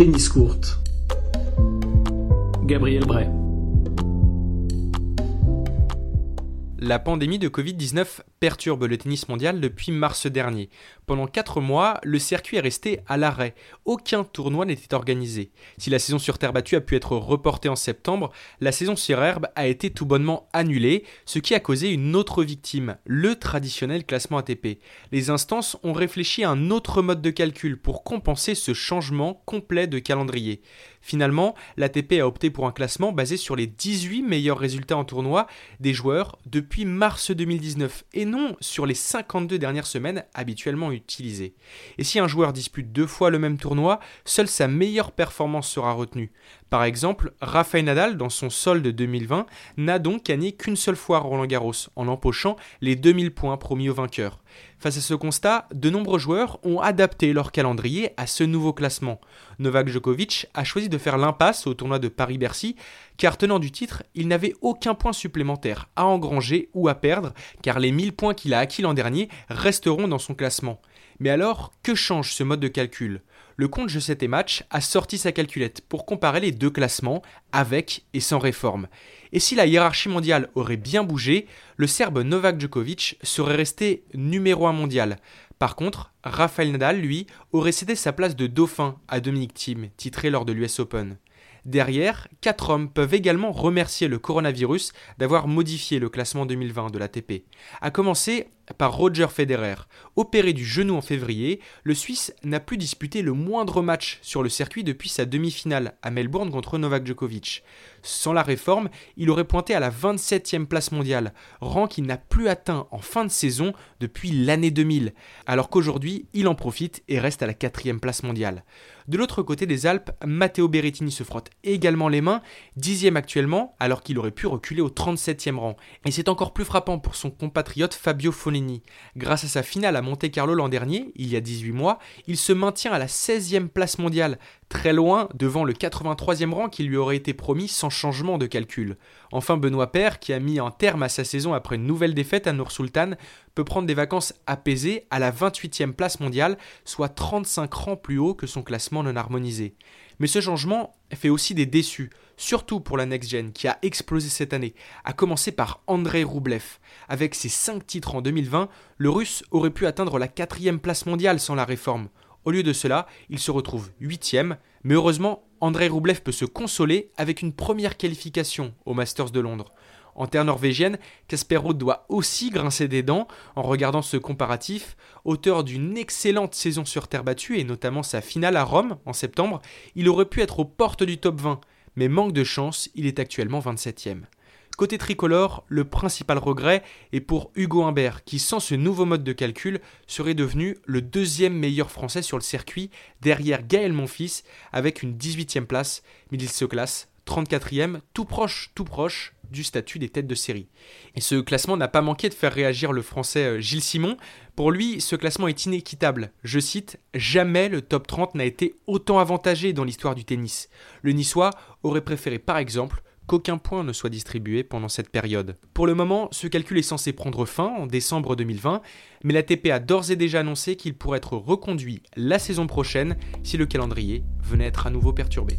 Tennis Court. Gabriel Bray. La pandémie de Covid-19 perturbe le tennis mondial depuis mars dernier. Pendant 4 mois, le circuit est resté à l'arrêt. Aucun tournoi n'était organisé. Si la saison sur terre battue a pu être reportée en septembre, la saison sur herbe a été tout bonnement annulée, ce qui a causé une autre victime, le traditionnel classement ATP. Les instances ont réfléchi à un autre mode de calcul pour compenser ce changement complet de calendrier. Finalement, l'ATP a opté pour un classement basé sur les 18 meilleurs résultats en tournoi des joueurs depuis mars 2019 et non sur les 52 dernières semaines habituellement utilisées. Et si un joueur dispute deux fois le même tournoi, seule sa meilleure performance sera retenue. Par exemple, Rafael Nadal, dans son solde 2020, n'a donc gagné qu'une seule fois Roland Garros, en empochant les 2000 points promis au vainqueur. Face à ce constat, de nombreux joueurs ont adapté leur calendrier à ce nouveau classement. Novak Djokovic a choisi de faire l'impasse au tournoi de Paris-Bercy, car tenant du titre, il n'avait aucun point supplémentaire à engranger ou à perdre, car les 1000 points qu'il a acquis l'an dernier resteront dans son classement. Mais alors, que change ce mode de calcul? Le compte Je sais tes matchs a sorti sa calculette pour comparer les deux classements avec et sans réforme. Et si la hiérarchie mondiale aurait bien bougé, le Serbe Novak Djokovic serait resté numéro 1 mondial. Par contre, Rafael Nadal, lui, aurait cédé sa place de dauphin à Dominic Thiem, titré lors de l'US Open. Derrière, quatre hommes peuvent également remercier le coronavirus d'avoir modifié le classement 2020 de l'ATP. À commencer par Roger Federer. Opéré du genou en février, le Suisse n'a plus disputé le moindre match sur le circuit depuis sa demi-finale à Melbourne contre Novak Djokovic. Sans la réforme, il aurait pointé à la 27e place mondiale, rang qu'il n'a plus atteint en fin de saison depuis l'année 2000, alors qu'aujourd'hui il en profite et reste à la 4e place mondiale. De l'autre côté des Alpes, Matteo Berrettini se frotte également les mains, dixième actuellement, alors qu'il aurait pu reculer au 37e rang. Et c'est encore plus frappant pour son compatriote Fabio Grâce à sa finale à Monte-Carlo l'an dernier, il y a 18 mois, il se maintient à la 16e place mondiale, très loin devant le 83e rang qui lui aurait été promis sans changement de calcul. Enfin, Benoît Paire, qui a mis un terme à sa saison après une nouvelle défaite à Nour Sultan, peut prendre des vacances apaisées à la 28e place mondiale, soit 35 rangs plus haut que son classement non harmonisé. Mais ce changement fait aussi des déçus, surtout pour la next-gen qui a explosé cette année, à commencer par Andrei Roublev. Avec ses 5 titres en 2020, le russe aurait pu atteindre la 4 place mondiale sans la réforme. Au lieu de cela, il se retrouve 8 mais heureusement, Andrei Roublev peut se consoler avec une première qualification au Masters de Londres. En terre norvégienne, Casper Ruud doit aussi grincer des dents en regardant ce comparatif. Auteur d'une excellente saison sur terre battue et notamment sa finale à Rome en septembre, il aurait pu être aux portes du top 20, mais manque de chance, il est actuellement 27e. Côté tricolore, le principal regret est pour Hugo Humbert, qui sans ce nouveau mode de calcul serait devenu le deuxième meilleur français sur le circuit, derrière Gaël Monfils, avec une 18e place, mais il se classe 34e, tout proche, tout proche du statut des têtes de série. Et ce classement n'a pas manqué de faire réagir le français euh, Gilles Simon. Pour lui, ce classement est inéquitable. Je cite Jamais le top 30 n'a été autant avantagé dans l'histoire du tennis. Le niçois aurait préféré par exemple qu'aucun point ne soit distribué pendant cette période. Pour le moment, ce calcul est censé prendre fin en décembre 2020, mais l'ATP a d'ores et déjà annoncé qu'il pourrait être reconduit la saison prochaine si le calendrier venait être à nouveau perturbé.